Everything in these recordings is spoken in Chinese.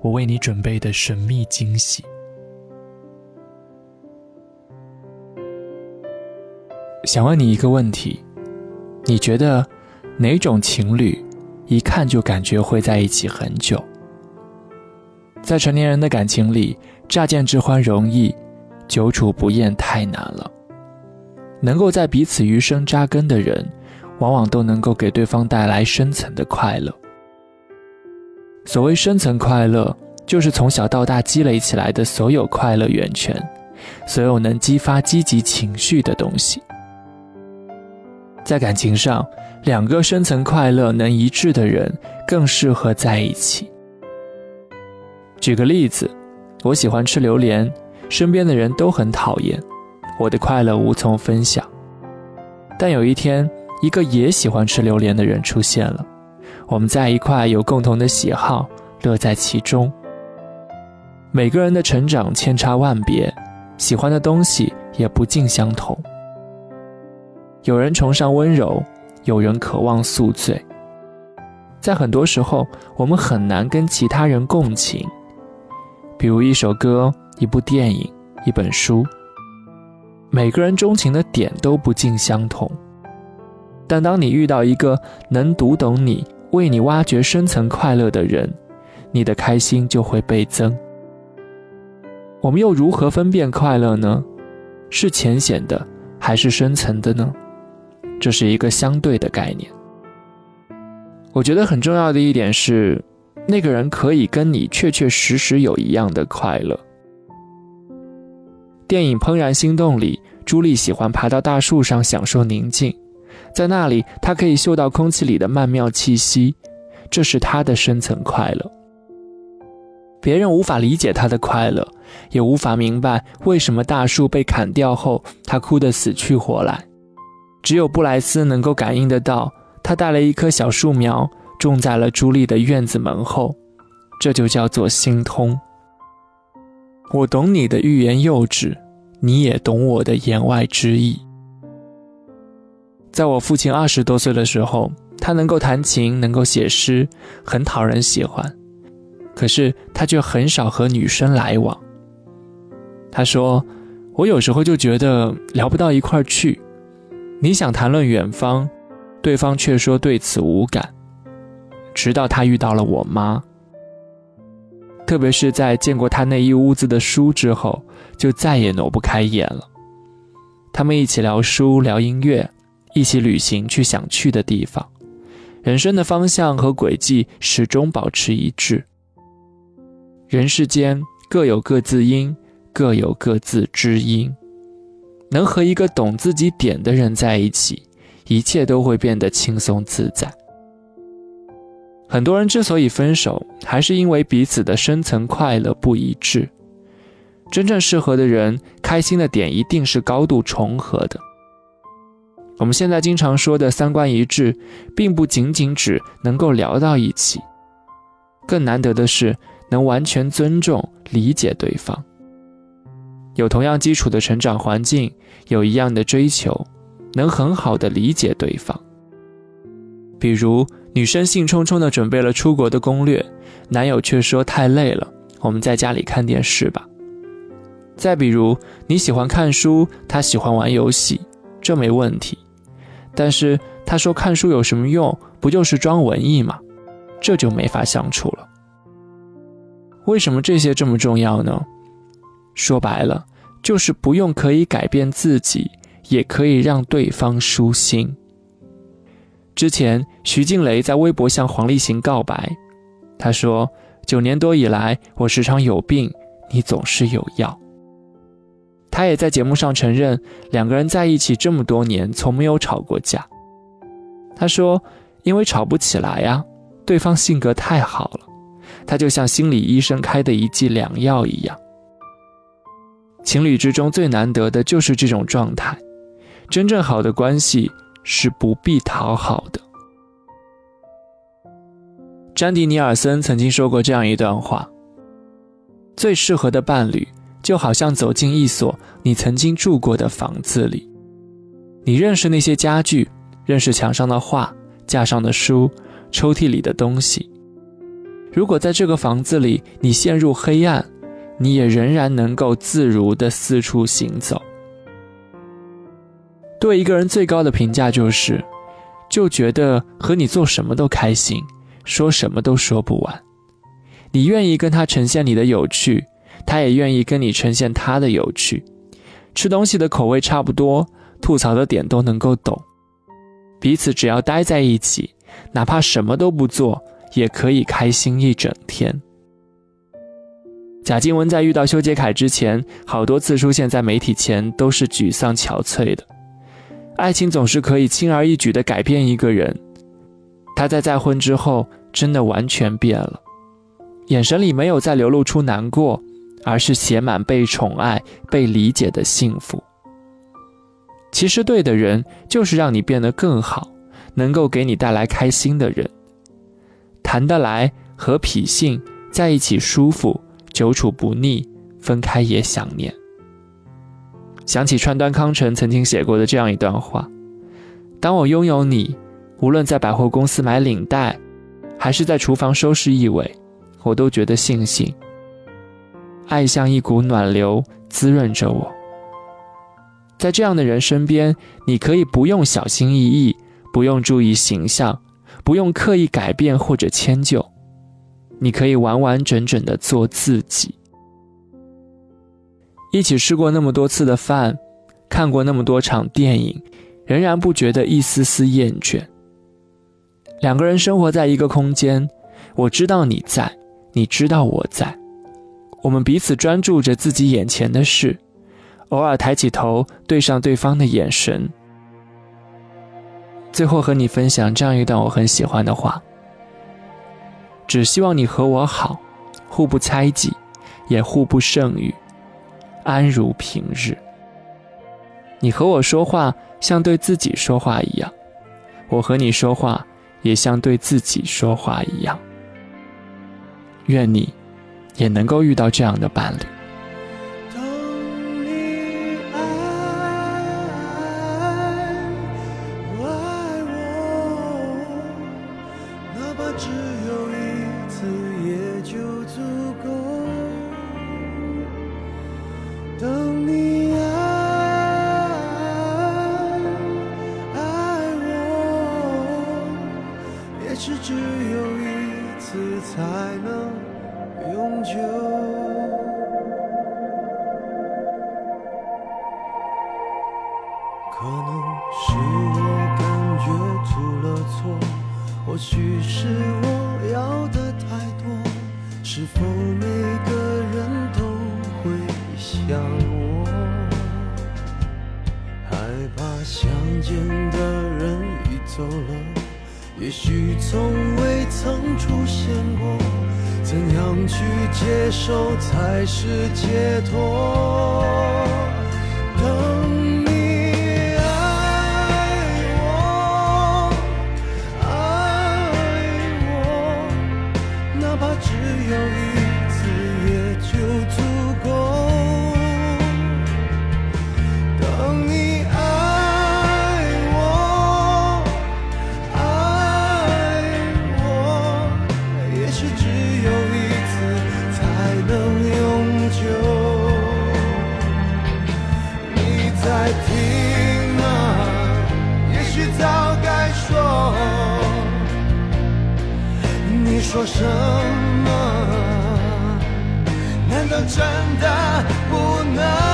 我为你准备的神秘惊喜。想问你一个问题：你觉得哪种情侣一看就感觉会在一起很久？在成年人的感情里，乍见之欢容易，久处不厌太难了。能够在彼此余生扎根的人，往往都能够给对方带来深层的快乐。所谓深层快乐，就是从小到大积累起来的所有快乐源泉，所有能激发积极情绪的东西。在感情上，两个深层快乐能一致的人更适合在一起。举个例子，我喜欢吃榴莲，身边的人都很讨厌，我的快乐无从分享。但有一天，一个也喜欢吃榴莲的人出现了，我们在一块有共同的喜好，乐在其中。每个人的成长千差万别，喜欢的东西也不尽相同。有人崇尚温柔，有人渴望宿醉。在很多时候，我们很难跟其他人共情。比如一首歌、一部电影、一本书，每个人钟情的点都不尽相同。但当你遇到一个能读懂你、为你挖掘深层快乐的人，你的开心就会倍增。我们又如何分辨快乐呢？是浅显的，还是深层的呢？这是一个相对的概念。我觉得很重要的一点是，那个人可以跟你确确实实有一样的快乐。电影《怦然心动》里，朱莉喜欢爬到大树上享受宁静，在那里他可以嗅到空气里的曼妙气息，这是他的深层快乐。别人无法理解他的快乐，也无法明白为什么大树被砍掉后，他哭得死去活来。只有布莱斯能够感应得到，他带了一棵小树苗种在了朱莉的院子门后，这就叫做心通。我懂你的欲言又止，你也懂我的言外之意。在我父亲二十多岁的时候，他能够弹琴，能够写诗，很讨人喜欢，可是他却很少和女生来往。他说：“我有时候就觉得聊不到一块儿去。”你想谈论远方，对方却说对此无感。直到他遇到了我妈，特别是在见过他那一屋子的书之后，就再也挪不开眼了。他们一起聊书、聊音乐，一起旅行去想去的地方，人生的方向和轨迹始终保持一致。人世间各有各自因，各有各自知音。能和一个懂自己点的人在一起，一切都会变得轻松自在。很多人之所以分手，还是因为彼此的深层快乐不一致。真正适合的人，开心的点一定是高度重合的。我们现在经常说的三观一致，并不仅仅指能够聊到一起，更难得的是能完全尊重、理解对方。有同样基础的成长环境，有一样的追求，能很好的理解对方。比如，女生兴冲冲的准备了出国的攻略，男友却说太累了，我们在家里看电视吧。再比如，你喜欢看书，他喜欢玩游戏，这没问题。但是他说看书有什么用？不就是装文艺吗？这就没法相处了。为什么这些这么重要呢？说白了，就是不用可以改变自己，也可以让对方舒心。之前，徐静蕾在微博向黄立行告白，她说：“九年多以来，我时常有病，你总是有药。”他也在节目上承认，两个人在一起这么多年，从没有吵过架。他说：“因为吵不起来呀，对方性格太好了。”他就像心理医生开的一剂良药一样。情侣之中最难得的就是这种状态，真正好的关系是不必讨好的。詹迪尼尔森曾经说过这样一段话：最适合的伴侣，就好像走进一所你曾经住过的房子里，你认识那些家具，认识墙上的画、架上的书、抽屉里的东西。如果在这个房子里你陷入黑暗，你也仍然能够自如地四处行走。对一个人最高的评价就是，就觉得和你做什么都开心，说什么都说不完。你愿意跟他呈现你的有趣，他也愿意跟你呈现他的有趣。吃东西的口味差不多，吐槽的点都能够懂。彼此只要待在一起，哪怕什么都不做，也可以开心一整天。贾静雯在遇到修杰楷之前，好多次出现在媒体前都是沮丧憔悴的。爱情总是可以轻而易举地改变一个人，她在再婚之后真的完全变了，眼神里没有再流露出难过，而是写满被宠爱、被理解的幸福。其实对的人就是让你变得更好，能够给你带来开心的人，谈得来和脾性在一起舒服。久处不腻，分开也想念。想起川端康成曾经写过的这样一段话：“当我拥有你，无论在百货公司买领带，还是在厨房收拾异味，我都觉得庆幸。爱像一股暖流，滋润着我。在这样的人身边，你可以不用小心翼翼，不用注意形象，不用刻意改变或者迁就。”你可以完完整整的做自己。一起吃过那么多次的饭，看过那么多场电影，仍然不觉得一丝丝厌倦。两个人生活在一个空间，我知道你在，你知道我在，我们彼此专注着自己眼前的事，偶尔抬起头对上对方的眼神。最后和你分享这样一段我很喜欢的话。只希望你和我好，互不猜忌，也互不胜语，安如平日。你和我说话像对自己说话一样，我和你说话也像对自己说话一样。愿你也能够遇到这样的伴侣。只有一次才能永久可能是我感觉出了错，或许是我要的太多。是否每个人都会想我，害怕相见的人已走了，也许从未曾出现过。怎样去接受才是解脱？等你爱我爱我哪怕只有一我听了也许早该说你说什么难道真的不能？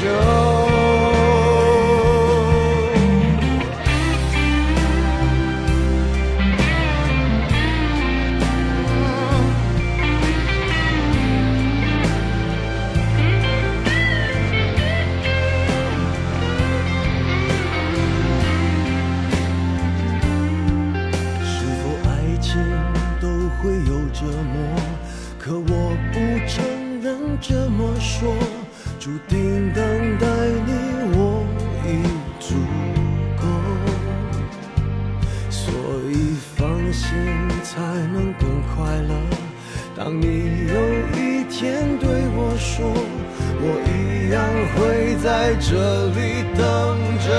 是否爱情都会有折磨？可我不承认这么说。注定等待你我已足够，所以放心才能更快乐。当你有一天对我说，我一样会在这里等着。